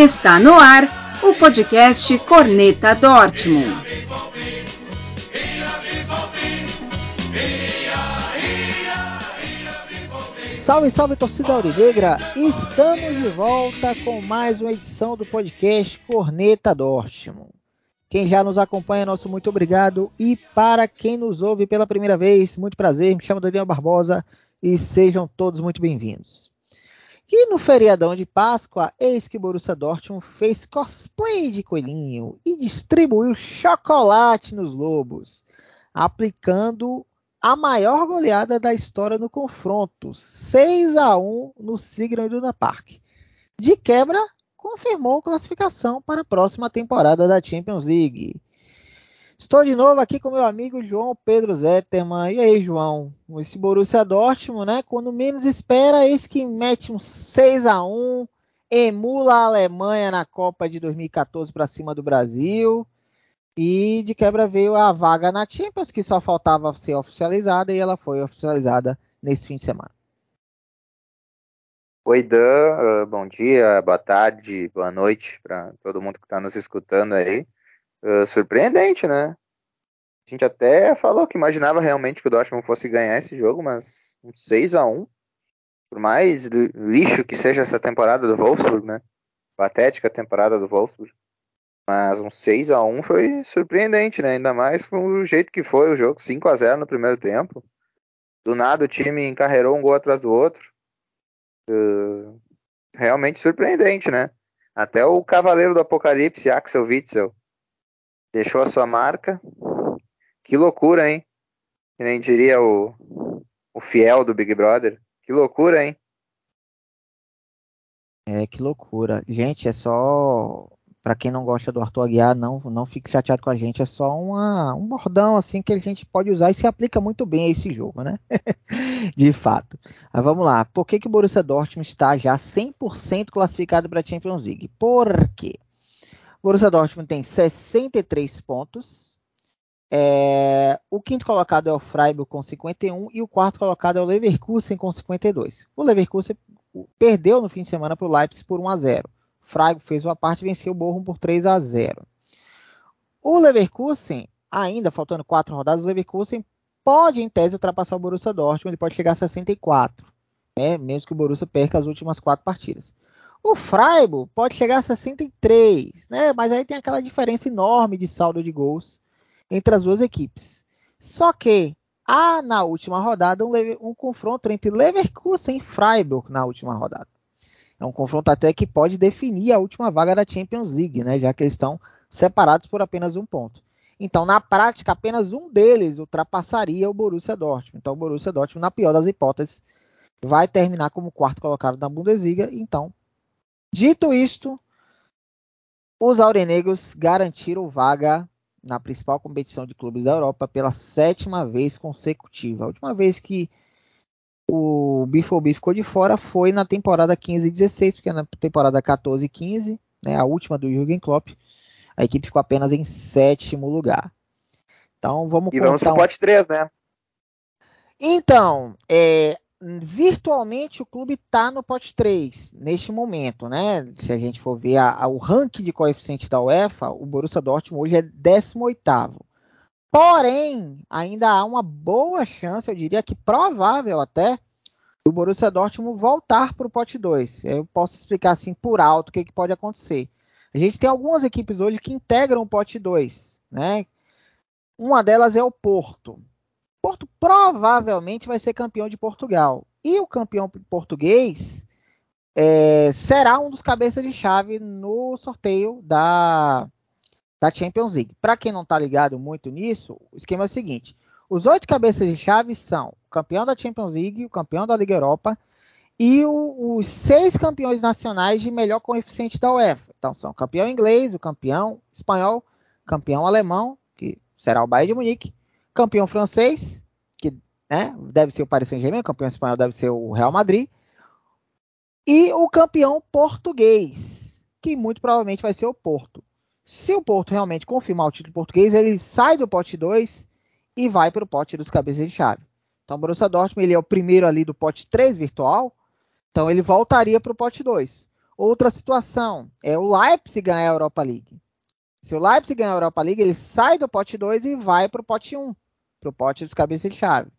Está no ar o podcast Corneta Dortmund. Salve, salve torcida aurinegra! Estamos de volta com mais uma edição do podcast Corneta Dortmund. Quem já nos acompanha, nosso muito obrigado. E para quem nos ouve pela primeira vez, muito prazer. Me chamo Daniel Barbosa e sejam todos muito bem-vindos. E no feriadão de Páscoa, eis que Borussia Dortmund fez cosplay de coelhinho e distribuiu chocolate nos lobos, aplicando a maior goleada da história no confronto, 6 a 1 no Signal Iduna Park. De quebra, confirmou classificação para a próxima temporada da Champions League. Estou de novo aqui com meu amigo João Pedro Zetterman. E aí, João? Esse Borussia Dortmund, né? Quando menos espera, eis que mete um 6 a 1 emula a Alemanha na Copa de 2014 para cima do Brasil. E de quebra veio a vaga na Champions, que só faltava ser oficializada, e ela foi oficializada nesse fim de semana. Oi, Dan. Bom dia, boa tarde, boa noite para todo mundo que está nos escutando aí uh, surpreendente, né? A gente até falou que imaginava realmente que o Dortmund fosse ganhar esse jogo, mas um 6 a 1 por mais lixo que seja essa temporada do Wolfsburg, né? Patética temporada do Wolfsburg. Mas um 6 a 1 foi surpreendente, né? Ainda mais com o jeito que foi o jogo, 5 a 0 no primeiro tempo. Do nada o time encarreirou um gol atrás do outro. Uh, realmente surpreendente, né? Até o Cavaleiro do Apocalipse, Axel Witzel, deixou a sua marca. Que loucura, hein? Que nem diria o, o fiel do Big Brother. Que loucura, hein? É, que loucura. Gente, é só. Para quem não gosta do Arthur Aguiar, não, não fique chateado com a gente. É só uma, um bordão assim que a gente pode usar e se aplica muito bem a esse jogo, né? De fato. Mas vamos lá. Por que, que o Borussia Dortmund está já 100% classificado para a Champions League? Por quê? Borussia Dortmund tem 63 pontos. É, o quinto colocado é o Freiburg com 51 e o quarto colocado é o Leverkusen com 52. O Leverkusen perdeu no fim de semana para o Leipzig por 1 a 0. O Freiburg fez uma parte e venceu o Bochum por 3 a 0. O Leverkusen, ainda faltando quatro rodadas, o Leverkusen pode em tese ultrapassar o Borussia Dortmund, ele pode chegar a 64, né, mesmo que o Borussia perca as últimas quatro partidas. O Freiburg pode chegar a 63, né? Mas aí tem aquela diferença enorme de saldo de gols entre as duas equipes. Só que há na última rodada um, um confronto entre Leverkusen e Freiburg na última rodada. É um confronto até que pode definir a última vaga da Champions League, né? Já que eles estão separados por apenas um ponto. Então, na prática, apenas um deles ultrapassaria o Borussia Dortmund. Então, o Borussia Dortmund, na pior das hipóteses, vai terminar como quarto colocado na Bundesliga. Então, Dito isto, os aurenegros garantiram vaga na principal competição de clubes da Europa pela sétima vez consecutiva. A última vez que o Bifobi ficou de fora foi na temporada 15 e 16, porque na temporada 14 e 15, né, a última do Jürgen Klopp, a equipe ficou apenas em sétimo lugar. Então vamos E vamos pro um... pote 3, né? Então, é, virtualmente o clube está no pote 3 neste momento, né? Se a gente for ver a, a, o ranking de coeficiente da UEFA, o Borussia Dortmund hoje é 18 Porém, ainda há uma boa chance, eu diria que provável até, do Borussia Dortmund voltar para o pote 2. Eu posso explicar assim por alto o que, que pode acontecer. A gente tem algumas equipes hoje que integram o pote 2, né? Uma delas é o Porto. Porto provavelmente vai ser campeão de Portugal. E o campeão português é, será um dos cabeças de chave no sorteio da, da Champions League. Para quem não está ligado muito nisso, o esquema é o seguinte: os oito cabeças de chave são o campeão da Champions League, o campeão da Liga Europa e o, os seis campeões nacionais de melhor coeficiente da UEFA. Então são o campeão inglês, o campeão espanhol, campeão alemão, que será o Bayern de Munique, campeão francês, que né, deve ser o Paris Saint-Germain, campeão espanhol deve ser o Real Madrid, e o campeão português, que muito provavelmente vai ser o Porto. Se o Porto realmente confirmar o título português, ele sai do pote 2 e vai para o pote dos cabeças de chave. Então o Borussia Dortmund ele é o primeiro ali do pote 3 virtual, então ele voltaria para o pote 2. Outra situação é o Leipzig ganhar a Europa League. Se o Leipzig ganhar a Europa League, ele sai do pote 2 e vai para o pote 1, para o pote dos cabeças de chave.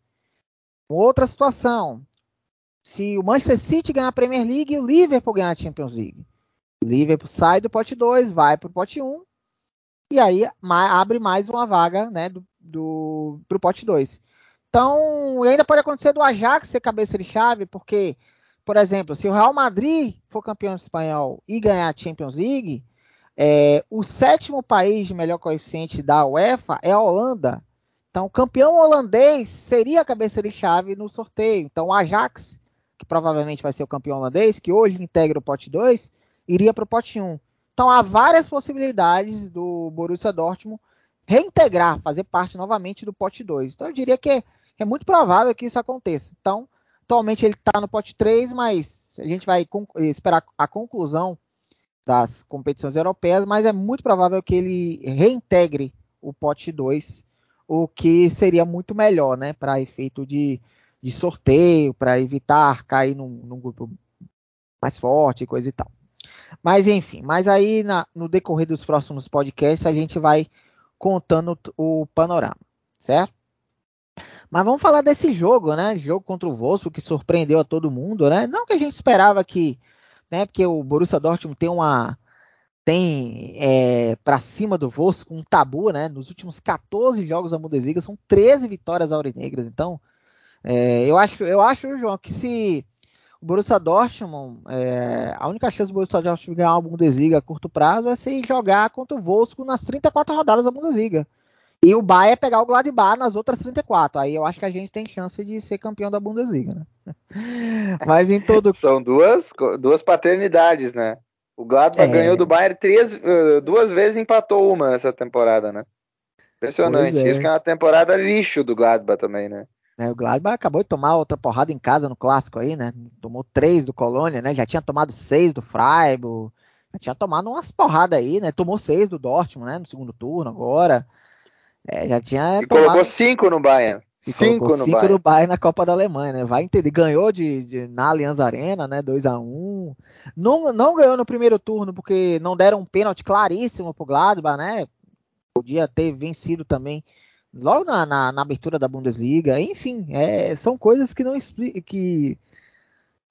Outra situação, se o Manchester City ganhar a Premier League e o Liverpool ganhar a Champions League. O Liverpool sai do pote 2, vai para o pote 1, e aí abre mais uma vaga né, do, do, para o pote 2. Então, ainda pode acontecer do Ajax ser cabeça de chave, porque por exemplo, se o Real Madrid for campeão espanhol e ganhar a Champions League, é, o sétimo país de melhor coeficiente da UEFA é a Holanda. Então, o campeão holandês seria a cabeça de chave no sorteio. Então, o Ajax, que provavelmente vai ser o campeão holandês, que hoje integra o pote 2, iria para o pote 1. Então, há várias possibilidades do Borussia Dortmund reintegrar, fazer parte novamente do pote 2. Então, eu diria que é, é muito provável que isso aconteça. Então, Atualmente ele está no pote 3, mas a gente vai esperar a conclusão das competições europeias, mas é muito provável que ele reintegre o pote 2, o que seria muito melhor, né, para efeito de, de sorteio, para evitar cair num, num, grupo mais forte, coisa e tal. Mas enfim, mas aí na, no decorrer dos próximos podcasts a gente vai contando o panorama, certo? Mas vamos falar desse jogo, né? Jogo contra o Wolfsburg que surpreendeu a todo mundo, né? Não que a gente esperava que, né? Porque o Borussia Dortmund tem uma tem é, para cima do Wolfsburg um tabu, né? Nos últimos 14 jogos da Bundesliga são 13 vitórias aurinegras. Então, é, eu acho, eu acho, João, que se o Borussia Dortmund, é, a única chance do Borussia Dortmund ganhar uma Bundesliga a curto prazo é se jogar contra o Wolfsburg nas 34 rodadas da Bundesliga. E o Bayern é pegar o Gladbach nas outras 34. Aí eu acho que a gente tem chance de ser campeão da Bundesliga, né? Mas em todo. São duas, duas paternidades, né? O Gladbach é... ganhou do Bayern três, eh, duas vezes e empatou uma nessa temporada, né? Impressionante. É. Isso que é uma temporada lixo do Gladbach também, né? É, o Gladbach acabou de tomar outra porrada em casa no clássico aí, né? Tomou três do Colônia, né? Já tinha tomado seis do Freiburg. Já tinha tomado umas porradas aí, né? Tomou seis do Dortmund, né? No segundo turno agora. É, já tinha. E tomado... colocou cinco no Bayern. E cinco no cinco Bayern. no Bayern na Copa da Alemanha, né? Vai entender. Ganhou de, de na Allianz Arena, né? 2 a 1 não, não ganhou no primeiro turno porque não deram um pênalti claríssimo pro Gladbach, né? Podia ter vencido também logo na, na, na abertura da Bundesliga. Enfim, é, são coisas que não explicam. Que...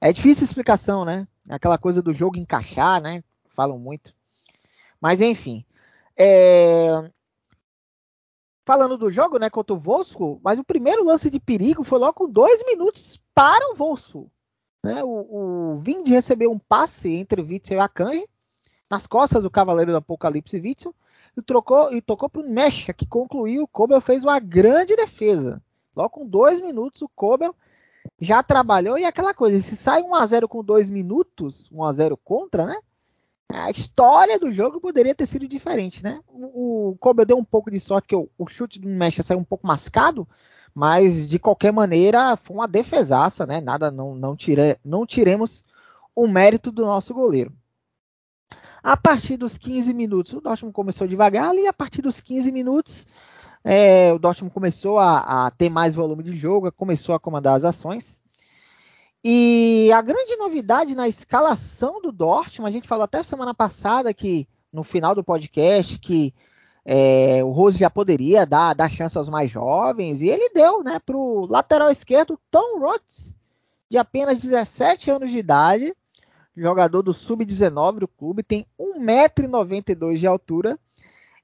É difícil explicação, né? Aquela coisa do jogo encaixar, né? Falam muito. Mas enfim. É, falando do jogo, né, contra o Wolfsburg, mas o primeiro lance de perigo foi logo com dois minutos para o Wolfsburg. Né? O, o Vind recebeu um passe entre Witzel e Akanji, nas costas do Cavaleiro do Apocalipse Witzel, e, trocou, e tocou para o Mecha, que concluiu. O Kobel fez uma grande defesa. Logo com dois minutos, o Kobel já trabalhou e aquela coisa, se sai 1 a 0 com dois minutos, 1 a 0 contra, né? A história do jogo poderia ter sido diferente, né? O, o Kobe deu um pouco de sorte que o, chute do Mecha saiu um pouco mascado, mas de qualquer maneira foi uma defesaça, né? Nada, não, não, tire, não tiremos o mérito do nosso goleiro. A partir dos 15 minutos, o Dortmund começou devagar e a partir dos 15 minutos é, o Dortmund começou a, a, ter mais volume de jogo, começou a comandar as ações. E a grande novidade na escalação do Dortmund, a gente falou até semana passada que no final do podcast que é, o Rose já poderia dar, dar chance aos mais jovens, e ele deu, né, para o lateral esquerdo Tom Rotz, de apenas 17 anos de idade, jogador do Sub-19 do clube, tem 1,92m de altura,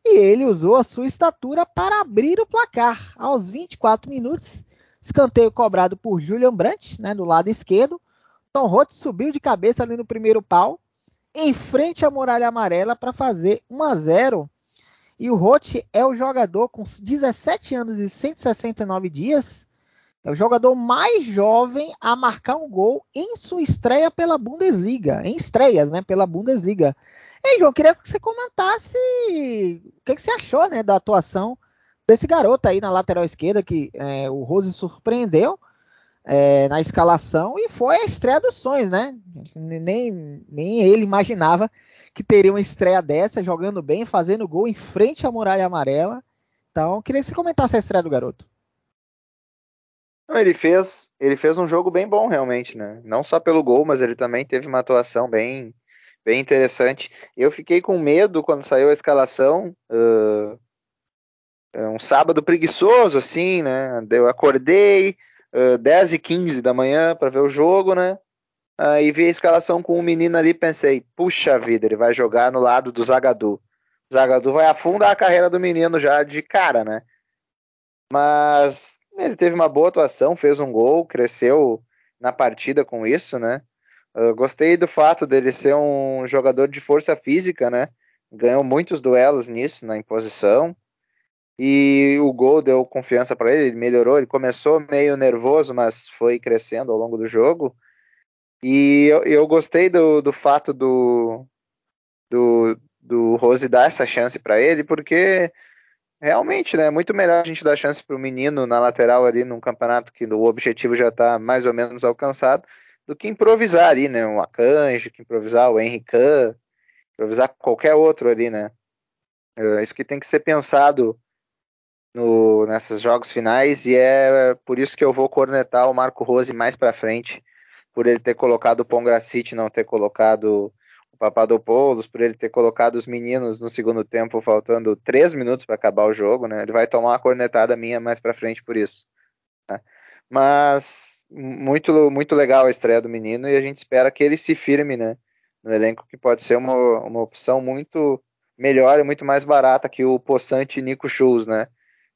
e ele usou a sua estatura para abrir o placar. Aos 24 minutos, Escanteio cobrado por Julian Brandt, né, do lado esquerdo. Tom Roth subiu de cabeça ali no primeiro pau, em frente à muralha amarela para fazer 1 a 0. E o Roth é o jogador com 17 anos e 169 dias, é o jogador mais jovem a marcar um gol em sua estreia pela Bundesliga, em estreias, né, pela Bundesliga. E João, queria que você comentasse o que, que você achou, né, da atuação desse garoto aí na lateral esquerda que é, o Rose surpreendeu é, na escalação e foi a estreia dos sonhos, né? Nem, nem ele imaginava que teria uma estreia dessa, jogando bem, fazendo gol em frente à muralha amarela. Então, queria que você comentasse a estreia do garoto. Ele fez, ele fez um jogo bem bom realmente, né? Não só pelo gol, mas ele também teve uma atuação bem, bem interessante. Eu fiquei com medo quando saiu a escalação. Uh, um sábado preguiçoso, assim, né? Eu acordei uh, 10 e 15 da manhã para ver o jogo, né? Aí vi a escalação com um menino ali pensei, puxa vida, ele vai jogar no lado do Zagadu. Zagadu vai afundar a carreira do menino já de cara, né? Mas ele teve uma boa atuação, fez um gol, cresceu na partida com isso, né? Gostei do fato dele ser um jogador de força física, né? Ganhou muitos duelos nisso, na imposição. E o gol deu confiança para ele, ele melhorou. Ele começou meio nervoso, mas foi crescendo ao longo do jogo. E eu, eu gostei do, do fato do, do, do Rose dar essa chance para ele, porque realmente, né, é muito melhor a gente dar chance para o menino na lateral ali num campeonato que o objetivo já está mais ou menos alcançado, do que improvisar ali, né? Um Akanji, que improvisar o Henrique, improvisar qualquer outro ali, né? É isso que tem que ser pensado no, nesses jogos finais e é por isso que eu vou cornetar o Marco Rose mais para frente, por ele ter colocado o Pongracite, não ter colocado o Papadopoulos, por ele ter colocado os meninos no segundo tempo, faltando três minutos para acabar o jogo, né? Ele vai tomar uma cornetada minha mais para frente por isso. Né? Mas muito, muito legal a estreia do menino e a gente espera que ele se firme, né? No elenco que pode ser uma, uma opção muito melhor e muito mais barata que o possante Nico Schultz, né?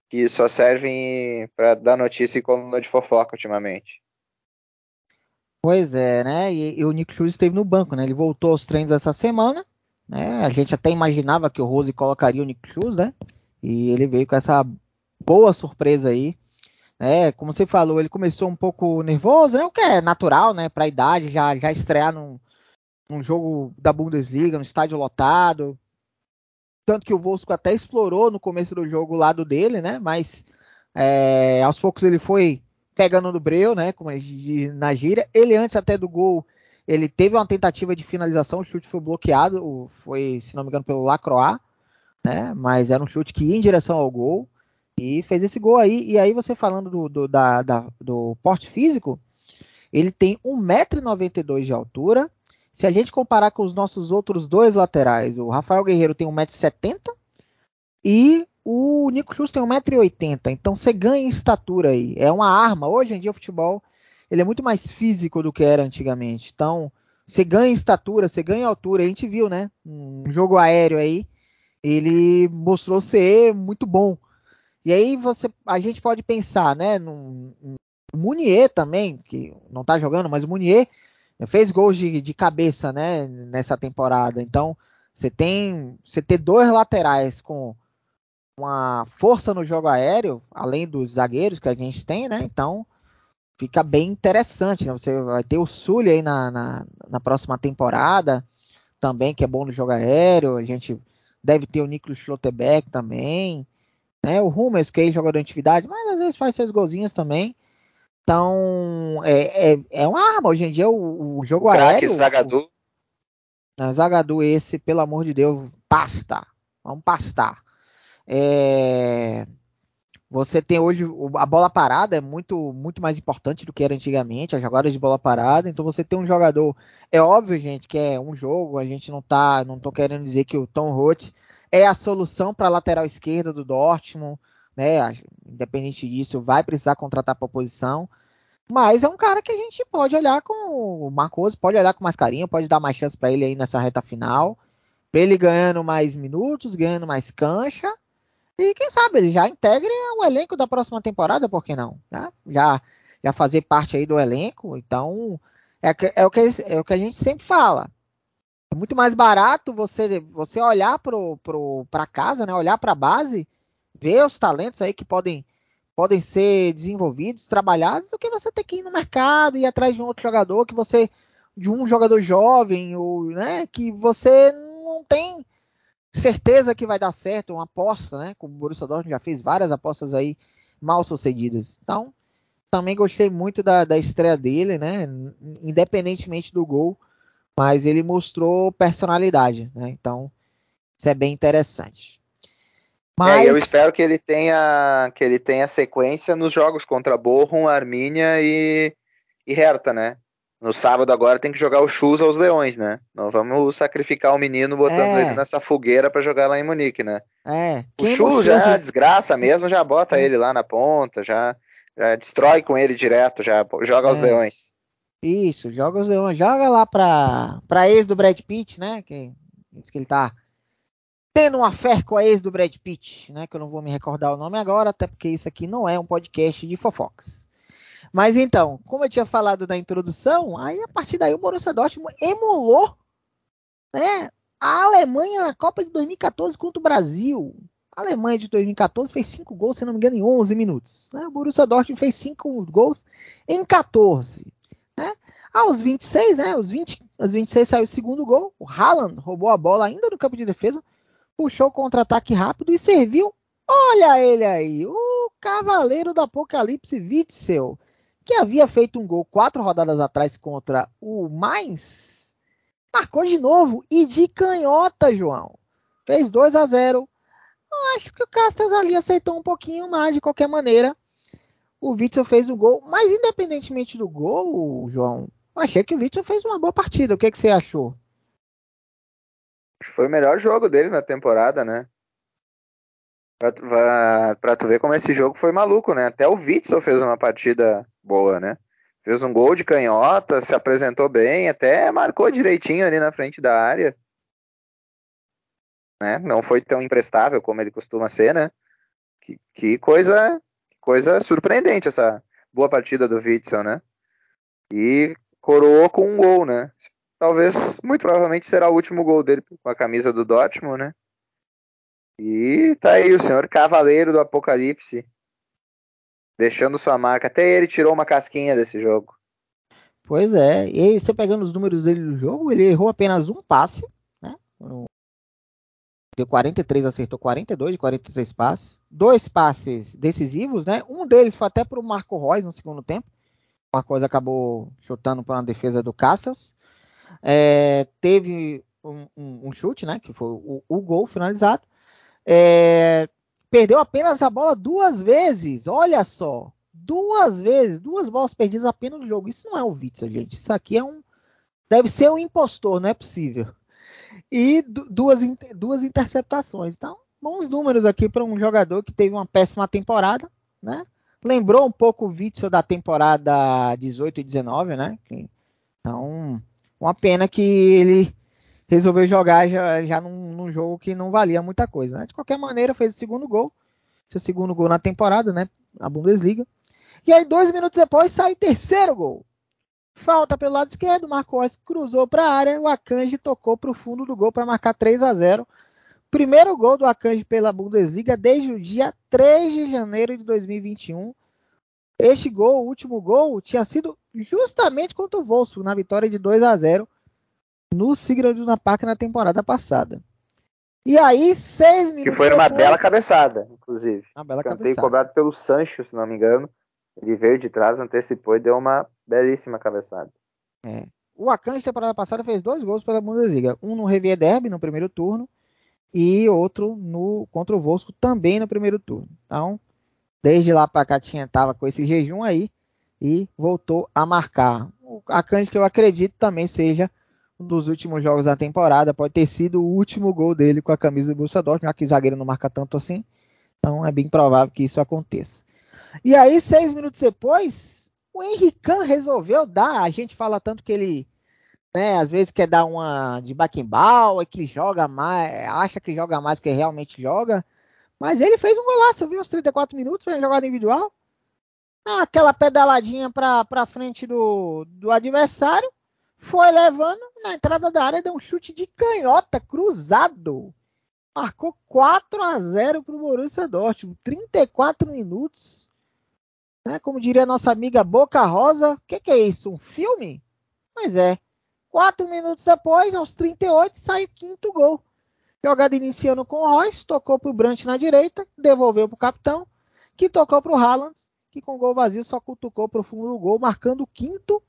Que só servem para dar notícia e coluna de fofoca ultimamente. Pois é, né? E, e, o Nico Schultz esteve no banco, né? Ele voltou aos treinos essa semana, né? A gente até imaginava que o Rose colocaria o Nico Schultz, né? E ele veio com essa boa surpresa aí é, como você falou, ele começou um pouco nervoso, né? O que é natural, né? Para a idade, já, já estrear num, num jogo da Bundesliga, no estádio lotado. Tanto que o Wolfsburg até explorou no começo do jogo o lado dele, né? Mas é, aos poucos ele foi pegando no breu, né? Como diz na gíria. Ele antes até do gol, ele teve uma tentativa de finalização, o chute foi bloqueado, foi, se não me engano, pelo Lacroix, né? Mas era um chute que ia em direção ao gol. E fez esse gol aí. E aí você falando do, do, da, da, do porte físico, ele tem 1,92m de altura. Se a gente comparar com os nossos outros dois laterais, o Rafael Guerreiro tem 1,70m e o Nico Schultz tem 1,80m. Então você ganha em estatura aí. É uma arma. Hoje em dia o futebol ele é muito mais físico do que era antigamente. Então você ganha em estatura, você ganha altura. A gente viu, né? Um jogo aéreo aí. Ele mostrou ser muito bom. E aí você, a gente pode pensar, né, no, no Munier também, que não está jogando, mas o Munier fez gols de, de cabeça, né, nessa temporada. Então, você tem, você ter dois laterais com uma força no jogo aéreo, além dos zagueiros que a gente tem, né? Então, fica bem interessante, né? Você vai ter o Sully aí na, na, na próxima temporada, também, que é bom no jogo aéreo. A gente deve ter o Niklas Schlotterbeck também. Né? O Hummels, que é jogador de atividade, mas às vezes faz seus golzinhos também. Então, é, é, é uma arma. Hoje em dia, o, o jogo o aéreo. Zagadu. O, Zagadu, esse, pelo amor de Deus, pasta. Vamos pastar. É, você tem hoje a bola parada é muito muito mais importante do que era antigamente, as jogadas de bola parada. Então você tem um jogador, é óbvio, gente, que é um jogo, a gente não tá, não tô querendo dizer que o Tom Roth é a solução para a lateral esquerda do Dortmund, né? Independente disso, vai precisar contratar para a posição. Mas é um cara que a gente pode olhar com o Marcos, pode olhar com mais carinho, pode dar mais chance para ele aí nessa reta final. Pra ele ganhando mais minutos, ganhando mais cancha. E quem sabe ele já integre o elenco da próxima temporada, por que não? Né? Já, já fazer parte aí do elenco. Então, é, é, o que, é o que a gente sempre fala. É muito mais barato você, você olhar para casa, né? olhar para a base, ver os talentos aí que podem, podem ser desenvolvidos, trabalhados, do que você ter que ir no mercado e ir atrás de um outro jogador que você de um jogador jovem ou né, que você não tem certeza que vai dar certo, uma aposta, né? Como o Borussia Dortmund já fez várias apostas aí mal sucedidas. Então, também gostei muito da, da estreia dele, né? Independentemente do gol, mas ele mostrou personalidade, né? Então, isso é bem interessante. Mas... É, eu espero que ele tenha que ele tenha sequência nos jogos contra Bochum, Armínia e, e Hertha, né? no sábado agora tem que jogar o Chus aos Leões, né? Não vamos sacrificar o menino botando é. ele nessa fogueira para jogar lá em Munique, né? É. o Chus já é desgraça mesmo, já bota é. ele lá na ponta, já, já, destrói com ele direto, já joga aos é. Leões. Isso, joga os Leões, joga lá pra, pra ex do Brad Pitt, né? Que que ele tá tendo uma fé com a ex do Brad Pitt, né? Que eu não vou me recordar o nome agora, até porque isso aqui não é um podcast de fofocas. Mas então, como eu tinha falado na introdução, aí a partir daí o Borussia Dortmund emulou né, a Alemanha na Copa de 2014 contra o Brasil. A Alemanha de 2014 fez 5 gols, se não me engano, em 11 minutos. Né? O Borussia Dortmund fez 5 gols em 14. Né? Aos 26, né, aos, 20, aos 26 saiu o segundo gol. O Haaland roubou a bola ainda no campo de defesa, puxou contra-ataque rápido e serviu. Olha ele aí, o cavaleiro do Apocalipse Witzel que havia feito um gol quatro rodadas atrás contra o Mais, marcou de novo e de canhota, João. Fez 2 a 0. Eu acho que o Castells ali aceitou um pouquinho mais de qualquer maneira. O Witzel fez o gol, mas independentemente do gol, João, achei que o Witzel fez uma boa partida. O que, que você achou? Foi o melhor jogo dele na temporada, né? Pra, pra, tu ver como esse jogo foi maluco, né? Até o Witzel fez uma partida boa, né? Fez um gol de canhota, se apresentou bem, até marcou direitinho ali na frente da área. Né? Não foi tão imprestável como ele costuma ser, né? Que, que coisa, coisa surpreendente essa boa partida do Witzel, né? E coroou com um gol, né? Talvez, muito provavelmente será o último gol dele com a camisa do Dortmund, né? E tá aí o senhor Cavaleiro do Apocalipse. Deixando sua marca. Até ele tirou uma casquinha desse jogo. Pois é. E aí, você pegando os números dele no jogo, ele errou apenas um passe. Né? Deu 43, acertou 42 de 43 passes. Dois passes decisivos, né? Um deles foi até para o Marco Reus no segundo tempo. Uma coisa acabou chutando para uma defesa do Castells. É, teve um, um, chute, né? Que foi o, o gol finalizado. É, perdeu apenas a bola duas vezes. Olha só. Duas vezes. Duas bolas perdidas apenas no jogo. Isso não é o Witzel, gente. Isso aqui é um. Deve ser um impostor, não é possível. E duas, duas interceptações. Então, bons números aqui para um jogador que teve uma péssima temporada, né? Lembrou um pouco o Witzel da temporada 18 e 19, né? Então, uma pena que ele resolveu jogar já, já num, num, jogo que não valia muita coisa. Né? De qualquer maneira, fez o segundo gol, seu segundo gol na temporada, né? A Bundesliga. E aí, dois minutos depois, sai o terceiro gol. Falta pelo lado esquerdo, Marcos cruzou para a área, o Akanji tocou para o fundo do gol para marcar 3 a 0. Primeiro gol do Akanji pela Bundesliga desde o dia 3 de janeiro de 2021. Este gol, o último gol, tinha sido justamente contra o Wolfsburg na vitória de 2 a 0 no Sigrun na Park na temporada passada. E aí, seis minutos. Que foi uma depois... bela cabeçada, inclusive. Uma bela Cantei cabeçada. cobrado pelo Sancho, se não me engano. Ele veio de trás, antecipou e deu uma belíssima cabeçada. É. O Akanji, temporada passada, fez dois gols pela Bundesliga. Um no Revier Derby, no primeiro turno, e outro no contra o Vosco, também no primeiro turno. Então, desde lá para cá, tinha, tava com esse jejum aí e voltou a marcar. O Akanji, que eu acredito, também seja um dos últimos jogos da temporada. Pode ter sido o último gol dele com a camisa do Borussia Dortmund, já que zagueiro não marca tanto assim. Então é bem provável que isso aconteça. E aí, seis minutos depois, o Henrican resolveu dar. A gente fala tanto que ele, né, às vezes quer dar uma de Beckenbauer, que joga mais, acha que joga mais que realmente joga. Mas ele fez um golaço, viu? Os 34 minutos, uma jogada individual. Aquela pedaladinha para frente do, do adversário foi levando na entrada da área, deu um chute de canhota cruzado. Marcou 4 a 0 para o Borussia Dortmund. 34 minutos. Né? Como diria nossa amiga Boca Rosa. O que, que, é isso? Um filme? Mas é. 4 minutos depois, aos 38, sai o quinto gol. Jogada iniciando com o Royce, tocou para o Brant na direita, devolveu para o capitão, que tocou para o Haaland, que com gol vazio só cutucou para o fundo do gol, marcando o quinto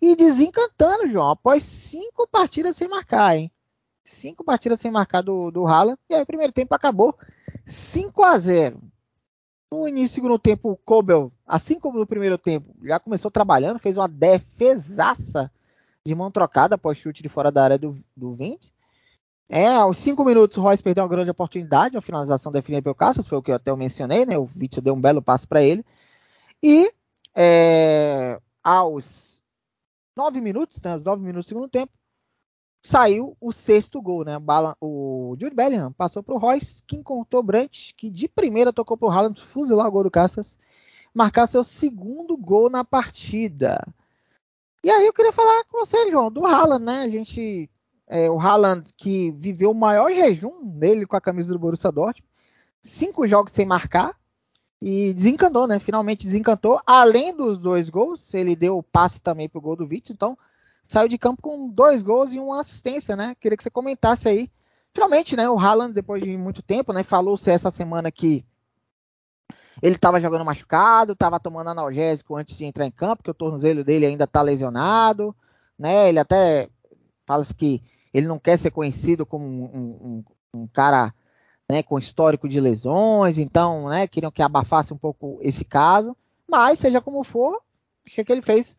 e desencantando, João, após cinco partidas sem marcar, hein? Cinco partidas sem marcar do, do Haaland. E aí o primeiro tempo acabou 5 a 0 No início do segundo tempo, o Kobel, assim como no primeiro tempo, já começou trabalhando, fez uma defesaça de mão trocada após chute de fora da área do, do 20. É, aos 5 minutos o Royce perdeu uma grande oportunidade, uma finalização definida pelo Cassius, foi o que eu até mencionei, né? O Witzel deu um belo passo para ele. E é, aos 9 minutos, né, aos 9 minutos do segundo tempo, saiu o sexto gol, né? O Jude Bellingham passou para o Royce, que encontrou Brandt, que de primeira tocou para o Haaland, fuzilar o gol do Cassius, marcar seu segundo gol na partida. E aí eu queria falar com você, João, do Haaland, né? A gente, é, o Haaland que viveu o maior jejum dele com a camisa do Borussia Dortmund, cinco jogos sem marcar e desencantou, né? Finalmente desencantou. Além dos dois gols, ele deu o passe também pro gol do Vitz, então saiu de campo com dois gols e uma assistência, né? Queria que você comentasse aí. Finalmente, né? O Haaland, depois de muito tempo, né? Falou-se essa semana que ele estava jogando machucado, estava tomando analgésico antes de entrar em campo, que o tornozelo dele ainda está lesionado, né? Ele até fala que ele não quer ser conhecido como um, um, um cara né, com histórico de lesões, então, né, queriam que abafasse um pouco esse caso, mas seja como for, achei que ele fez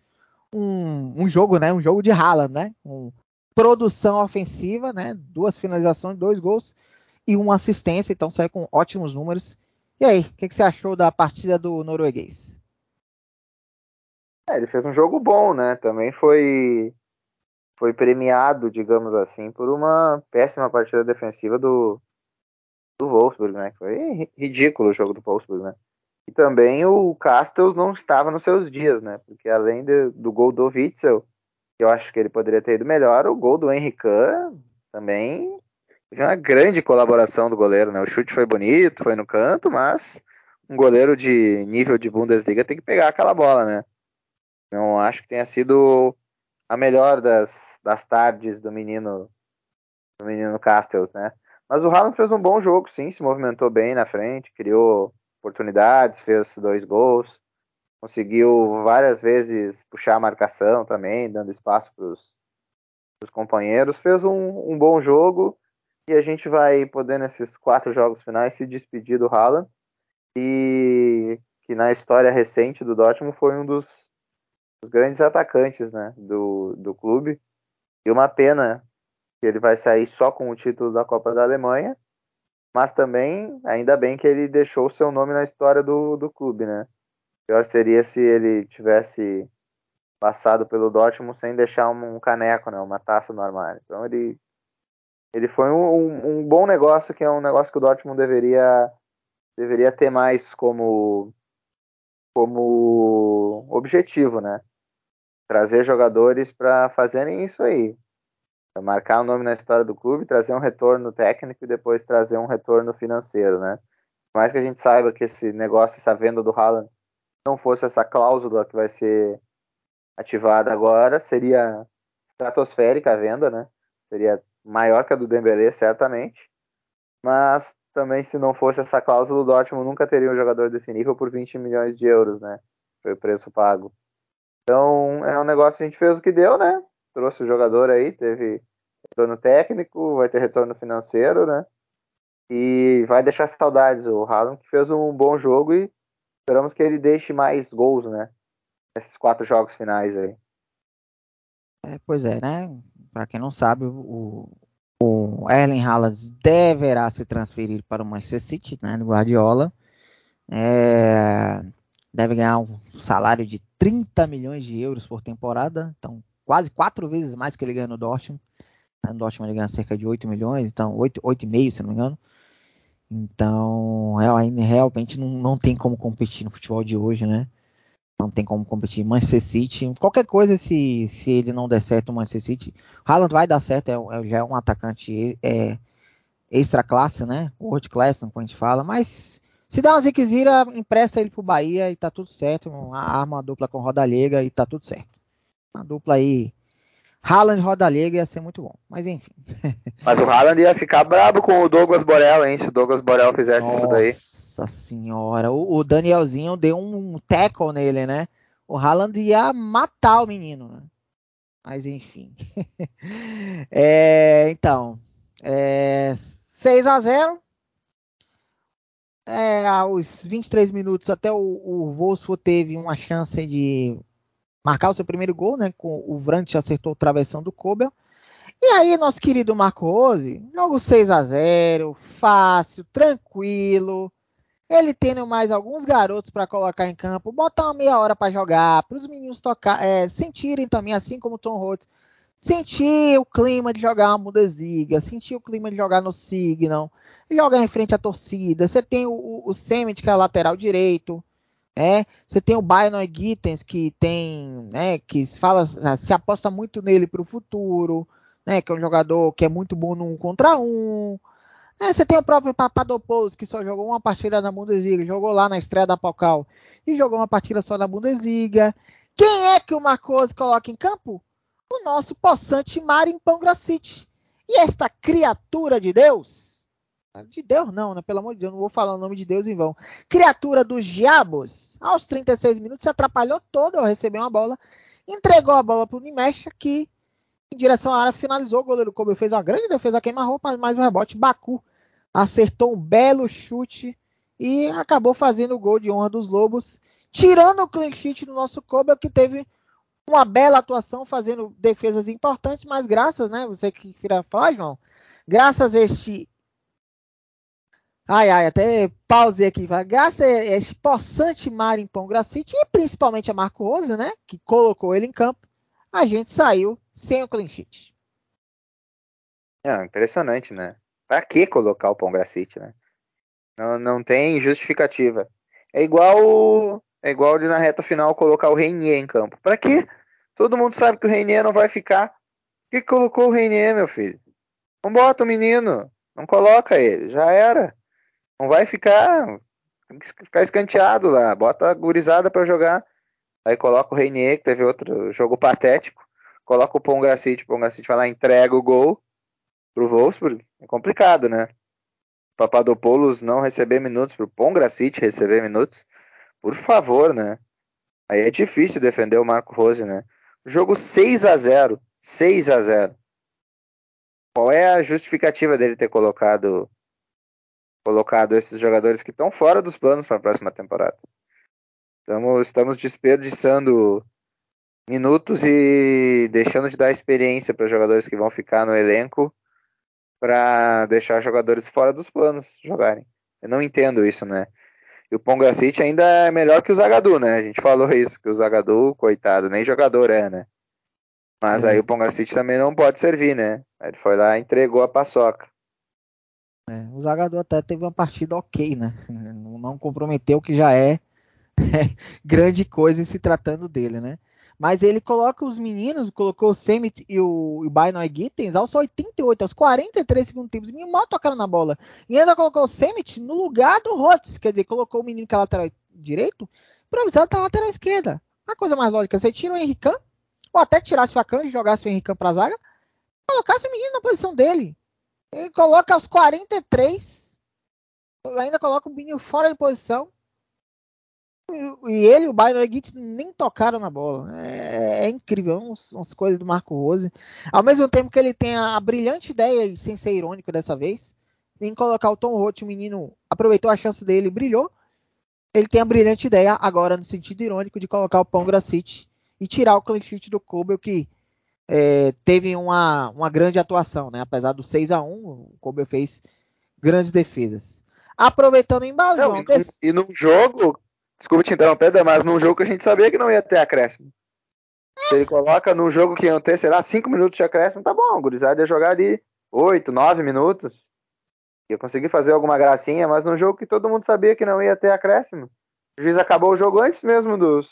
um, um jogo, né, um jogo de Haaland, né, produção ofensiva, né, duas finalizações, dois gols e uma assistência, então saiu com ótimos números. E aí, o que, que, você achou da partida do norueguês? É, ele fez um jogo bom, né? Também foi foi premiado, digamos assim, por uma péssima partida defensiva do, do Wolfsburg, né? Foi ridículo o jogo do Wolfsburg, né? E também o Castells não estava nos seus dias, né? Porque além de, do gol do Witzel, que eu acho que ele poderia ter ido melhor, o gol do Henrique também foi uma grande colaboração do goleiro, né? O chute foi bonito, foi no canto, mas um goleiro de nível de Bundesliga tem que pegar aquela bola, né? Não acho que tenha sido a melhor das, das tardes do menino do menino Castells, né? Mas o Haaland fez um bom jogo, sim, se movimentou bem na frente, criou oportunidades, fez dois gols, conseguiu várias vezes puxar a marcação também, dando espaço para os companheiros. Fez um, um, bom jogo e a gente vai poder, nesses quatro jogos finais, se despedir do Haaland, e que na história recente do Dortmund foi um dos, dos grandes atacantes né, do, do clube. E uma pena que ele vai sair só com o título da Copa da Alemanha, mas também, ainda bem que ele deixou o seu nome na história do, do clube, né? Pior seria se ele tivesse passado pelo Dortmund sem deixar um, caneco, né? Uma taça no armário. Então ele, ele foi um, um bom negócio, que é um negócio que o Dortmund deveria, deveria ter mais como, como objetivo, né? Trazer jogadores para fazerem isso aí marcar o um nome na história do clube, trazer um retorno técnico e depois trazer um retorno financeiro, né? Por mais que a gente saiba que esse negócio, essa venda do Haaland não fosse essa cláusula que vai ser ativada agora, seria estratosférica a venda, né? Seria maior que a do Dembélé, certamente. Mas também se não fosse essa cláusula, o Dortmund nunca teria um jogador desse nível por 20 milhões de euros, né? Foi o preço pago. Então, é um negócio que a gente fez o que deu, né? trouxe o jogador aí, teve retorno técnico, vai ter retorno financeiro, né? E vai deixar saudades o Haaland, que fez um bom jogo e esperamos que ele deixe mais gols, né? Nesses quatro jogos finais aí. É, pois é, né? Para quem não sabe, o, o Erling Haaland deverá se transferir para o Manchester City, né? No Guardiola. É, deve ganhar um salário de 30 milhões de euros por temporada, então quase quatro vezes mais que ele ganha no Dortmund. No Dortmund ele ganha cerca de 8 milhões, então 8, 8,5 se não me engano. Então, realmente não, não tem como competir no futebol de hoje, né? Não tem como competir. Manchester City, qualquer coisa, se, se ele não der certo, o Manchester City. Haaland vai dar certo, é, é, já é um atacante é, extra classe, né? World class, como a gente fala. Mas se der uma ziquezira, empresta ele pro Bahia e tá tudo certo. Arma uma dupla com Roda Liga e tá tudo certo. Uma dupla aí. Haaland Roda Liga ia ser muito bom. Mas enfim. Mas o Haaland ia ficar brabo com o Douglas Borel, hein? Se o Douglas Borel fizesse Nossa isso daí. Nossa senhora. O, o, Danielzinho deu um tackle nele, né? O Haaland ia matar o menino. Né? Mas enfim. é, então. É, 6 a 0 é, aos 23 minutos até o, o Wolfsburg teve uma chance de marcar o seu primeiro gol, né? Com o Vrant acertou o travessão do Kobel. E aí, nosso querido Marco Rose, jogo 6 a 0 fácil, tranquilo. Ele tendo mais alguns garotos para colocar em campo, botar uma meia hora para jogar, para os meninos tocar, é, sentirem também, assim como o Tom Holtz, sentir o clima de jogar uma Bundesliga, sentir o clima de jogar no Signal, jogar em frente à torcida. Você tem o, o Semet, que é lateral direito. né? você tem o Bayern Gittens, que tem, né, que fala, se aposta muito nele para o futuro, né, que é um jogador que é muito bom no um contra um. É, você tem o próprio Papadopoulos, que só jogou uma partida na Bundesliga, jogou lá na estreia da Pocal e jogou uma partida só na Bundesliga. Quem é que o Marcos coloca em campo? O nosso possante Marin Pongracic. E esta criatura de Deus de Deus não, né? Pelo amor de Deus, não vou falar o nome de Deus em vão. Criatura dos diabos, aos 36 minutos, se atrapalhou todo ao receber uma bola, entregou a bola para o Nimecha, que em direção à área finalizou. O goleiro Kobe fez uma grande defesa queima-roupa, mais um rebote. Baku acertou um belo chute e acabou fazendo o gol de honra dos Lobos, tirando o clean sheet do nosso Kobe, que teve uma bela atuação, fazendo defesas importantes, mas graças, né? Você que queria falar, João, graças a este Ai, ai, até pausei aqui. Graças a esse possante Marimpão Gracite e principalmente a Marco Rosa, né? Que colocou ele em campo, a gente saiu sem o clean sheet. É, impressionante, né? Pra que colocar o Pão né? Não, não tem justificativa. É igual é igual ali na reta final colocar o Reinier em campo. Pra quê? Todo mundo sabe que o Reinier não vai ficar. Por que colocou o Reinier, meu filho? Não bota o menino. Não coloca ele. Já era. Não vai ficar ficar escanteado lá. Bota a gurizada para jogar. Aí coloca o Reinier, que teve outro jogo patético. Coloca o Pongracite, o Pongracite vai lá, entrega o gol pro Wolfsburg. É complicado, né? Papadopoulos não receber minutos pro Pongracite receber minutos. Por favor, né? Aí é difícil defender o Marco Rose, né? Jogo 6 a 0 6 a 0 Qual é a justificativa dele ter colocado colocado esses jogadores que estão fora dos planos para a próxima temporada. Estamos, estamos desperdiçando minutos e deixando de dar experiência para jogadores que vão ficar no elenco para deixar jogadores fora dos planos jogarem. Eu não entendo isso, né? E o Pongracite ainda é melhor que o Zagadu, né? A gente falou isso, que o Zagadu, coitado, nem jogador é, né? Mas é. aí o Pongracite também não pode servir, né? Ele foi lá e entregou a paçoca. É, o Zagadou até teve uma partida ok, né? Não comprometeu, que já é, é grande coisa se tratando dele, né? Mas ele coloca os meninos, colocou o Semit e o, o Bainoi Gittens aos 88, aos 43 segundos tempo. Os meninos mal tocaram na bola. E ainda colocou o Semit no lugar do Rotz. Quer dizer, colocou o menino que é lateral direito, improvisado tá lateral esquerda. A coisa mais lógica, você tira o Henrican, ou até tirasse o Akan e jogasse o Henrican pra zaga, colocasse o menino na posição dele. Ele coloca aos 43. Ainda coloca o Binho fora de posição. E ele o Byron Git nem tocaram na bola. É, é incrível, umas, umas, coisas do Marco Rose. Ao mesmo tempo que ele tem a, a brilhante ideia, e sem ser irônico dessa vez, em colocar o Tom Roth, o menino aproveitou a chance dele e brilhou. Ele tem a brilhante ideia, agora no sentido irônico, de colocar o Pão Gracite e tirar o clean sheet do Kobe, que é, teve uma, uma grande atuação, né? Apesar do 6 a 1 o Kobe fez grandes defesas. Aproveitando o embalo, não, desse... e, num jogo, desculpa te interromper, mas num jogo que a gente sabia que não ia ter acréscimo. Se ele coloca num jogo que ia ter, sei lá, 5 minutos de acréscimo, tá bom, o Gurizada ia jogar ali 8, 9 minutos. Ia conseguir fazer alguma gracinha, mas num jogo que todo mundo sabia que não ia ter acréscimo. O juiz acabou o jogo antes mesmo dos,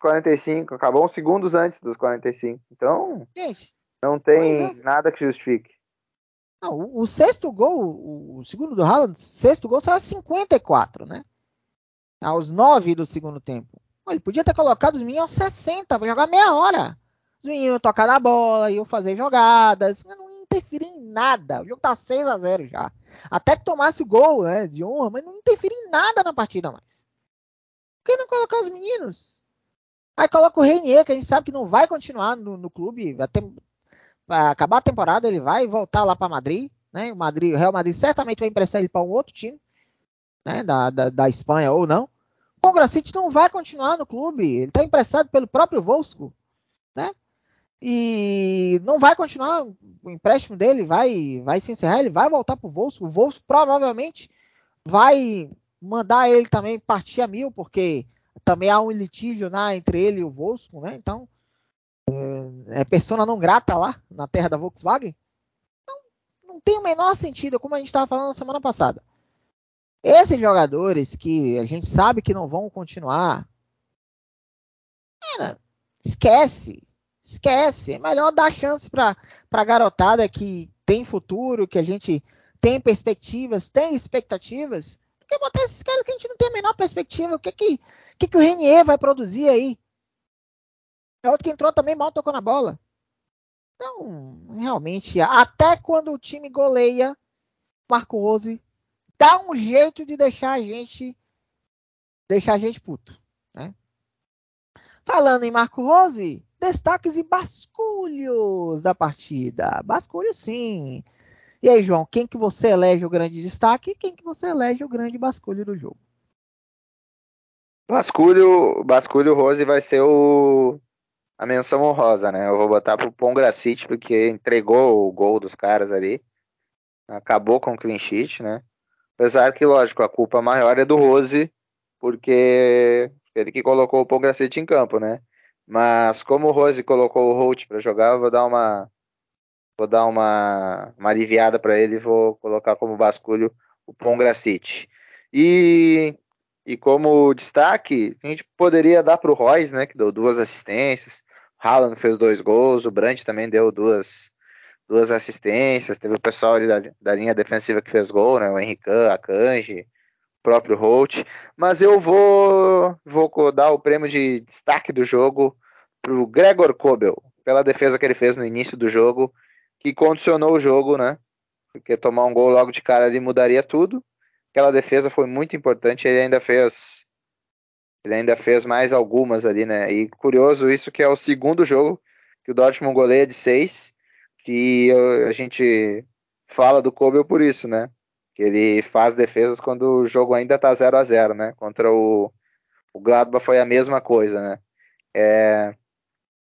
45, acabou uns segundos antes dos 45. Então, Gente, não tem é. nada que justifique. Não, o, o, sexto gol, o, segundo do Haaland, sexto gol saiu a 54, né? Aos 9 do segundo tempo. Ele podia ter colocado os meninos aos 60 para jogar meia hora. Os meninos iam tocar na bola, iam fazer jogadas, não interferia em nada. O jogo tá 6 a 0 já. Até que tomasse o gol né, de honra, mas não interferia em nada na partida mais. Por que não colocar os meninos? Aí coloca o Reinier, que a gente sabe que não vai continuar no, no clube. Até acabar a temporada, ele vai voltar lá para Madrid. Né? O, Madrid, o Real Madrid certamente vai emprestar ele para um outro time. né, da, da, da Espanha ou não. O Pongracic não vai continuar no clube. Ele está emprestado pelo próprio Volsco, né? E não vai continuar o empréstimo dele, vai, vai se encerrar, ele vai voltar para o Volsco. O Volsco provavelmente vai mandar ele também partir a mil, porque também há um litígio né, entre ele e o Volkswagen, né? Então, é, é persona não grata lá na terra da Volkswagen. Não, tem o menor sentido, como a gente estava falando na semana passada. Esses jogadores que a gente sabe que não vão continuar, esquece, esquece. É melhor dar chance para a garotada que tem futuro, que a gente tem perspectivas, tem expectativas. Porque botar esses caras que a gente não tem a menor perspectiva. O que que, que, que o Renier vai produzir aí? É outro que entrou também mal tocou na bola. Então, realmente, até quando o time goleia, Marco Rose dá um jeito de deixar a gente deixar a gente puto, né? Falando em Marco Rose, destaques e basculhos da partida. Basculho sim. E aí, João, quem que você elege o grande destaque e quem que você elege o grande basculho do jogo? Basculho, basculho Rose vai ser o a menção honrosa, né? Eu vou botar pro Pongracite porque entregou o gol dos caras ali. Acabou com o clean sheet, né? Apesar que, lógico, a culpa maior é do Rose, porque ele que colocou o Pongracite em campo, né? Mas como o Rose colocou o Holt para jogar, eu vou dar uma vou dar uma, uma aliviada para ele e vou colocar como basculho o Pongracite. E, e como destaque, a gente poderia dar para o Royce, né, que deu duas assistências. Haaland fez dois gols, o Brandt também deu duas, duas assistências. Teve o pessoal ali da, da linha defensiva que fez gol, né, o Henrique, a Kanji, o próprio Holt. Mas eu vou, vou dar o prêmio de destaque do jogo para o Gregor Kobel, pela defesa que ele fez no início do jogo que condicionou o jogo, né? Porque tomar um gol logo de cara ali mudaria tudo. Aquela defesa foi muito importante, ele ainda fez ele ainda fez mais algumas ali, né? E curioso isso que é o segundo jogo que o Dortmund goleia de seis, que a gente fala do Kobe por isso, né? Que ele faz defesas quando o jogo ainda tá 0 a 0 né? Contra o, o Gladbach foi a mesma coisa, né? É,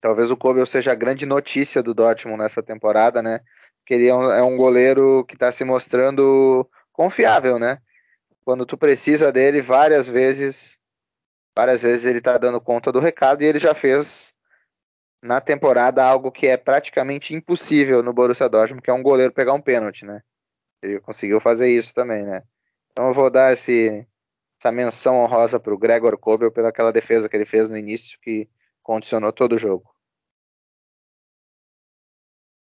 Talvez o Kobel seja a grande notícia do Dortmund nessa temporada, né? Porque ele é um, é um goleiro que está se mostrando confiável, né? Quando tu precisa dele, várias vezes, várias vezes ele está dando conta do recado e ele já fez na temporada algo que é praticamente impossível no Borussia Dortmund, que é um goleiro pegar um pênalti, né? Ele conseguiu fazer isso também, né? Então eu vou dar esse, essa menção honrosa para o Gregor Kobel pelaquela defesa que ele fez no início que condicionou todo o jogo.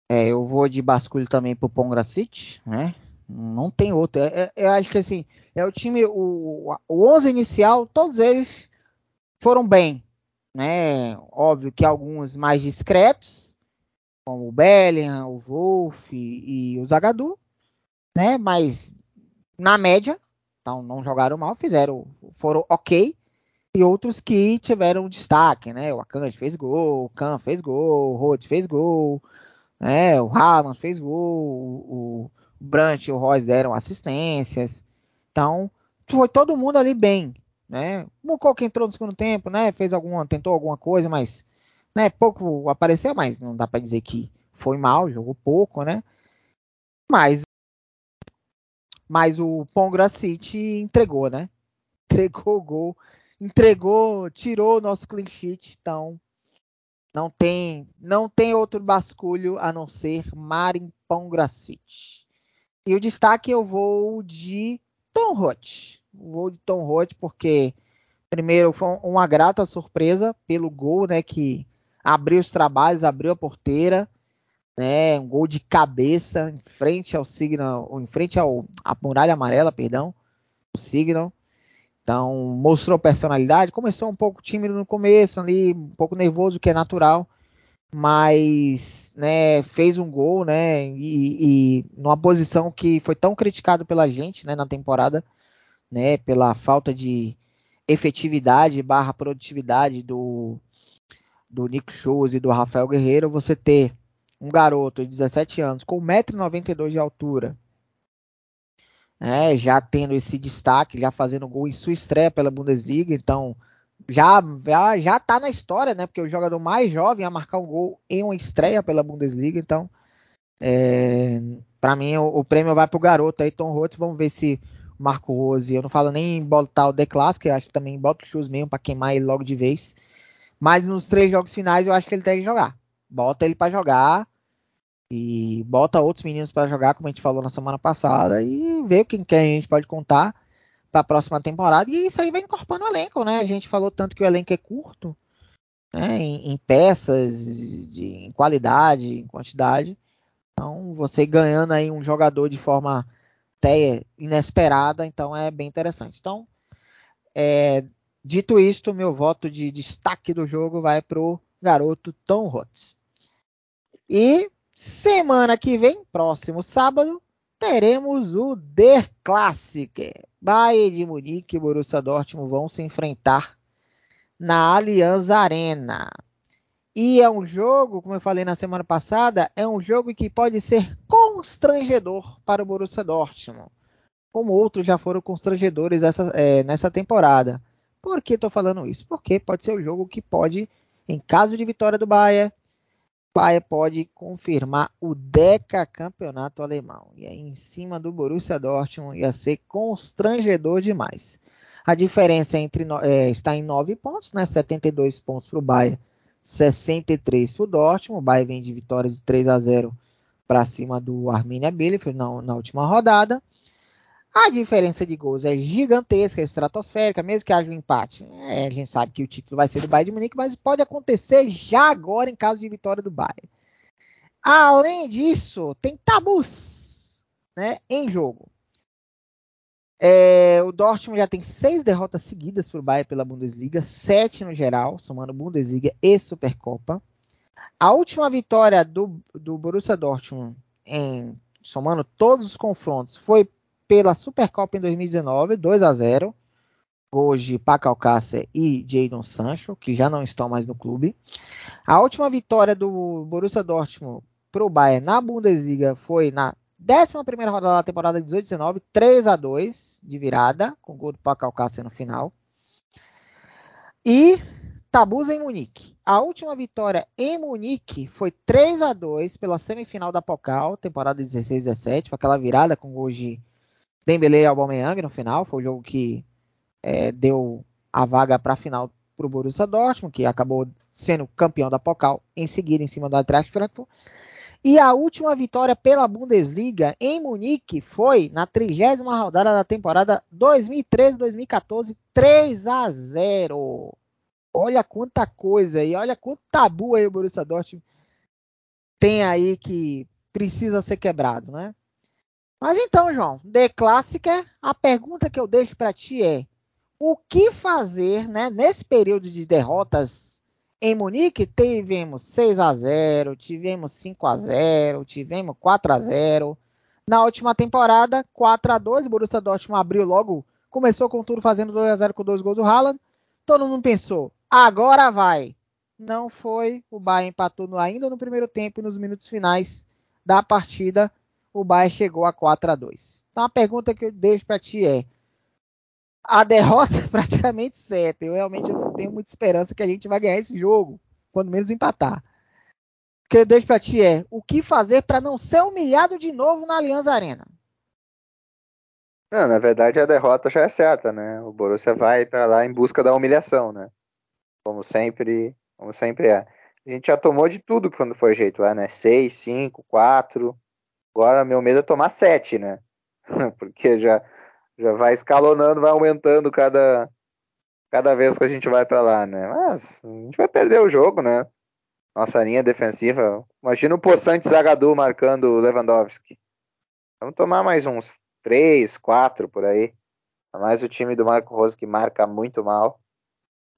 É, eu vou de basculho também pro Pongracic, né? Não tem outro. É, é, eu acho que assim, é o time, o, o 11 inicial, todos eles foram bem, né? Óbvio que alguns mais discretos, como o Bellingham, o Wolf e, e o Zagadou, né? Mas na média, então não jogaram mal, fizeram, foram ok. E outros que tiveram destaque, né? O Akanji fez gol, o Khan fez gol, o Rhodes fez gol, é, o Haaland fez gol, o, o e o Royce deram assistências. Então, foi todo mundo ali bem, né? O que entrou no segundo tempo, né? Fez alguma, tentou alguma coisa, mas né, pouco apareceu, mas não dá para dizer que foi mal, jogou pouco, né? Mas mas o Pongra City entregou, né? Entregou o gol, entregou, tirou o nosso clean sheet, então não tem, não tem outro basculho a não ser Marin Pongracic. E o destaque eu vou de Tom Roth. Vou de Tom Roth porque primeiro foi uma grata surpresa pelo gol, né, que abriu os trabalhos, abriu a porteira, né, um gol de cabeça em frente ao Signal, em frente ao a muralha amarela, perdão, o Signal. Então, mostrou personalidade. Começou um pouco tímido no começo, ali, um pouco nervoso, que é natural. Mas, né, fez um gol, né, e, e numa posição que foi tão criticado pela gente, né, na temporada, né, pela falta de efetividade barra produtividade do, do Nick Schultz e do Rafael Guerreiro, você ter um garoto de 17 anos com 1,92m de altura, né, já tendo esse destaque, já fazendo gol em sua estreia pela Bundesliga, então já, já, já tá na história, né? Porque o jogador mais jovem a marcar um gol em uma estreia pela Bundesliga, então é, para mim o, o, prêmio vai pro garoto aí, Tom Rotz, vamos ver se o Marco Rose, eu não falo nem em botar o The Classic, eu acho que também bota o Shoes mesmo para queimar ele logo de vez, mas nos três jogos finais eu acho que ele tem que jogar, bota ele para jogar, e bota outros meninos para jogar, como a gente falou na semana passada, e vê quem que a gente pode contar para a próxima temporada. E isso aí vai incorporando o elenco, né? A gente falou tanto que o elenco é curto, né? em, em peças, de, em qualidade, em quantidade. Então, você ganhando aí um jogador de forma até inesperada, então é bem interessante. Então, é, dito isto, meu voto de destaque do jogo vai para o garoto Tom Hotz. E Semana que vem, próximo sábado, teremos o Der Classic. Bayern de Munique e Borussia Dortmund vão se enfrentar na Allianz Arena. E é um jogo, como eu falei na semana passada, é um jogo que pode ser constrangedor para o Borussia Dortmund, como outros já foram constrangedores essa, é, nessa temporada. Por que estou falando isso? Porque pode ser o um jogo que pode, em caso de vitória do Bayern, Bayern pode confirmar o Deca campeonato alemão. E aí, em cima do Borussia Dortmund, ia ser constrangedor demais. A diferença entre, é, está em 9 pontos, né? 72 pontos para o Bayern, 63 para o Dortmund. O Bayern vem de vitória de 3 a 0 para cima do Arminia Bielefeld na, na última rodada. A diferença de gols é gigantesca, é estratosférica, mesmo que haja um empate. É, a gente sabe que o título vai ser do Bayern de Munique, mas pode acontecer já agora em caso de vitória do Bayern. Além disso, tem tabus né, em jogo. É, o Dortmund já tem seis derrotas seguidas para o Bayern pela Bundesliga, sete no geral, somando Bundesliga e Supercopa. A última vitória do, do Borussia Dortmund, em, somando todos os confrontos, foi pela Supercopa em 2019, 2 a 0 Gols de Paco Alcácer e Jadon Sancho, que já não estão mais no clube. A última vitória do Borussia Dortmund para o Bayern na Bundesliga foi na 11 rodada da temporada 18-19, 3 a 2 de virada, com gol do Paco Alcácer no final. E tabus em Munique. A última vitória em Munique foi 3 a 2 pela semifinal da Pokal, temporada 16-17, foi aquela virada com gols de Dembele e Aubameyang no final, foi o jogo que é, deu a vaga para a final para o Borussia Dortmund, que acabou sendo campeão da Pokal em seguida em cima do Eintracht Frankfurt. E a última vitória pela Bundesliga em Munique foi na trigésima rodada da temporada 2013-2014, 3 a 0. Olha quanta coisa aí, olha quanto tabu aí o Borussia Dortmund tem aí que precisa ser quebrado, né? Mas então, João, The Clássica, a pergunta que eu deixo para ti é: o que fazer, né, nesse período de derrotas em Munique? Tivemos 6 a 0, tivemos 5 a 0, tivemos 4 a 0. Na última temporada, 4 a 2, o Borussia Dortmund abriu logo, começou com tudo fazendo 2 a 0 com dois gols do Haaland. Todo mundo pensou: agora vai. Não foi, o Bayern empatou ainda no primeiro tempo e nos minutos finais da partida o Bayern chegou a 4 a 2. Então a pergunta que eu deixo para ti é: a derrota é praticamente certa. Eu realmente não tenho muita esperança que a gente vai ganhar esse jogo, quando menos empatar. O que eu deixo para ti é: o que fazer para não ser humilhado de novo na Allianz Arena? Não, na verdade a derrota já é certa, né? O Borussia vai para lá em busca da humilhação, né? Como sempre, como sempre é. A gente já tomou de tudo quando foi jeito lá, né? 6, 5, 4. Agora, meu medo é tomar sete, né? Porque já, já vai escalonando, vai aumentando cada, cada vez que a gente vai para lá, né? Mas a gente vai perder o jogo, né? Nossa linha defensiva. Imagina o Poçante Zagadu marcando o Lewandowski. Vamos tomar mais uns três, quatro por aí. Mais o time do Marco Rose que marca muito mal.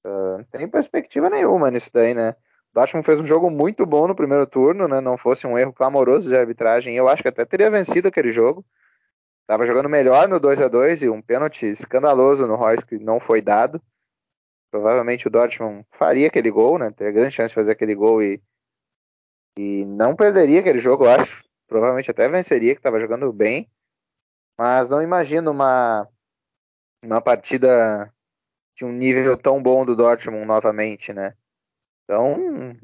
Uh, não tem perspectiva nenhuma nisso daí, né? Dortmund fez um jogo muito bom no primeiro turno, né? Não fosse um erro clamoroso de arbitragem. Eu acho que até teria vencido aquele jogo. Tava jogando melhor no 2 a 2 e um pênalti escandaloso no Royce que não foi dado. Provavelmente o Dortmund faria aquele gol, né? Teria grande chance de fazer aquele gol e, e não perderia aquele jogo, eu acho. Provavelmente até venceria, que estava jogando bem. Mas não imagino uma, uma partida de um nível tão bom do Dortmund novamente, né? Então,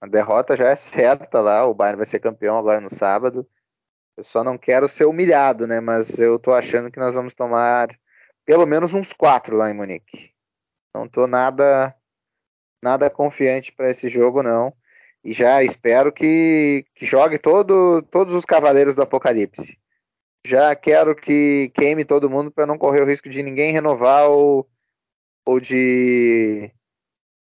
a derrota já é certa lá, o Bayern vai ser campeão agora no sábado. Eu só não quero ser humilhado, né? Mas eu tô achando que nós vamos tomar pelo menos uns quatro lá em Munique. Não tô nada nada confiante para esse jogo não. E já espero que, que jogue todo, todos os cavaleiros do Apocalipse. Já quero que queime todo mundo para não correr o risco de ninguém renovar ou, ou de,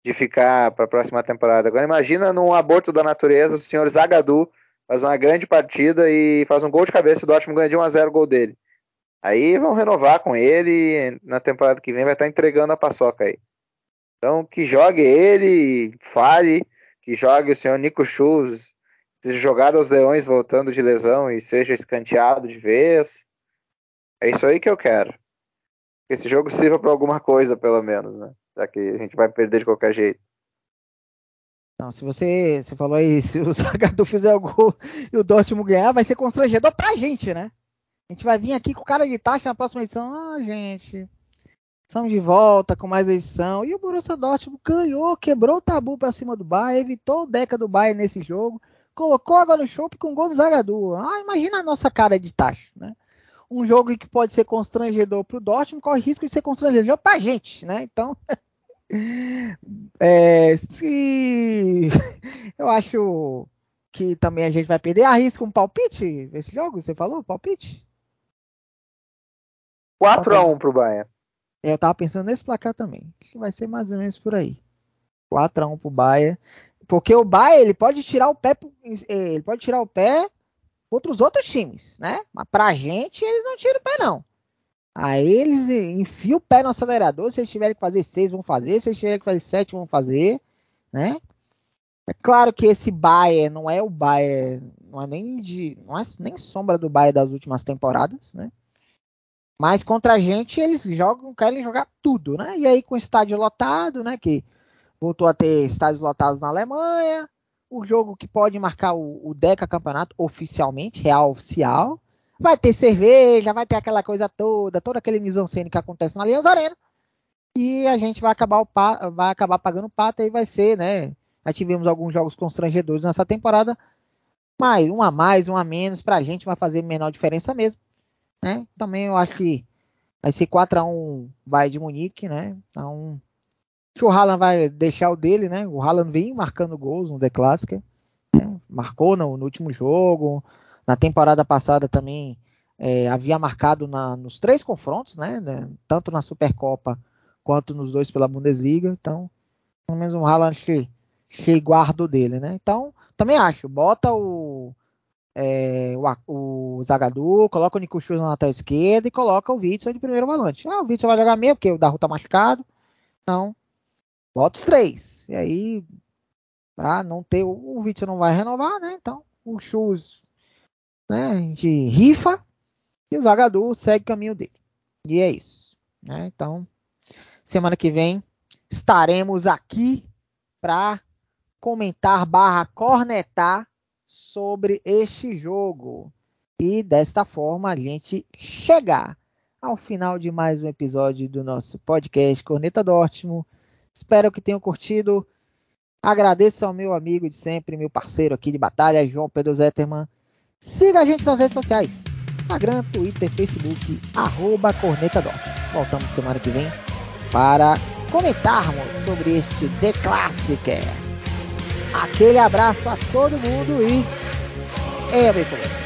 de ficar para a próxima temporada. Agora imagina num aborto da natureza o senhor Zagadu faz uma grande partida e faz um gol de cabeça, o Dortmund ganha de 1 a 0 o gol dele. Aí vão renovar com ele, na temporada que vem vai estar entregando a paçoca aí. Então que jogue ele, fale, que jogue o senhor Nico Schultz, seja jogado aos leões voltando de lesão e seja escanteado de vez. É isso aí que eu quero. Que esse jogo sirva para alguma coisa, pelo menos, né? Já que a gente vai perder de qualquer jeito. Não, se você, você falou aí, se o Zagadou fizer o gol e o Dortmund ganhar, vai ser constrangedor pra gente, né? A gente vai vir aqui com o cara de taxa na próxima edição. Ah, gente, estamos de volta com mais edição. E o Borussia Dortmund ganhou, quebrou o tabu pra cima do Bayern, evitou o Deca do Bayern nesse jogo, colocou agora no show com o gol do Zagadou. Ah, imagina a nossa cara de taxa, né? Um jogo que pode ser constrangedor pro Dortmund, corre risco de ser constrangedor pra gente, né? Então, É, se eu acho que também a gente vai perder, arrisca um palpite nesse jogo? Você falou palpite? 4x1 pro Bayern. É, eu tava pensando nesse placar também. Que vai ser mais ou menos por aí. 4x1 pro Bayern. Porque o Bayern ele pode tirar o pé. É, ele pode tirar o pé contra os outros times, né? Mas pra gente eles não tiram o pé, não. Aí eles enfiam o pé no acelerador. Se eles tiverem que fazer seis, vão fazer. Se eles tiverem que fazer sete, vão fazer. Né? É claro que esse Bayern não é o Bayern, não é nem de, não é nem sombra do Bayern das últimas temporadas, né? Mas contra a gente eles jogam, querem jogar tudo, né? E aí com o estádio lotado, né? Que voltou a ter estádios lotados na Alemanha, o jogo que pode marcar o, o Deca Campeonato oficialmente, real oficial, Vai ter cerveja, vai ter aquela coisa toda, todo aquele mise-en-scène que acontece na Allianz Arena. E a gente vai acabar, o vai acabar pagando pato e vai ser, né? Já tivemos alguns jogos constrangedores nessa temporada. Mas um a mais, um a menos, pra gente vai fazer menor diferença mesmo. Né? Também eu acho que vai ser 4x1 vai de Munique, né? Então, que o Haaland vai deixar o dele, né? O Haaland vem marcando gols no The Classic. Né? Marcou no, no último jogo. Na temporada passada também é, havia marcado na, nos três confrontos, né, né, Tanto na Supercopa quanto nos dois pela Bundesliga. Então, pelo menos um Haaland cheio, guardo dele, né? Então, também acho. Bota o, é, o, o Zagadou, coloca o Nico Schultz na lateral esquerda e coloca o Witzel de primeiro volante. Ah, o Witzel vai jogar meio porque o Daru tá machucado. Então, bota os três. E aí, pra não ter. O Witzel não vai renovar, né? Então, o Schultz né? A gente rifa e o Zagadou segue o caminho dele. E é isso. Né? Então, semana que vem estaremos aqui para comentar barra cornetar sobre este jogo. E desta forma a gente chegar ao final de mais um episódio do nosso podcast Corneta Dortmund. Espero que tenham curtido. Agradeço ao meu amigo de sempre, meu parceiro aqui de batalha, João Pedro Zetterman. Siga a gente nas redes sociais: Instagram, Twitter, Facebook, arroba Corneta Voltamos semana que vem para comentarmos sobre este The Classic. Aquele abraço a todo mundo e. Ei, amigo.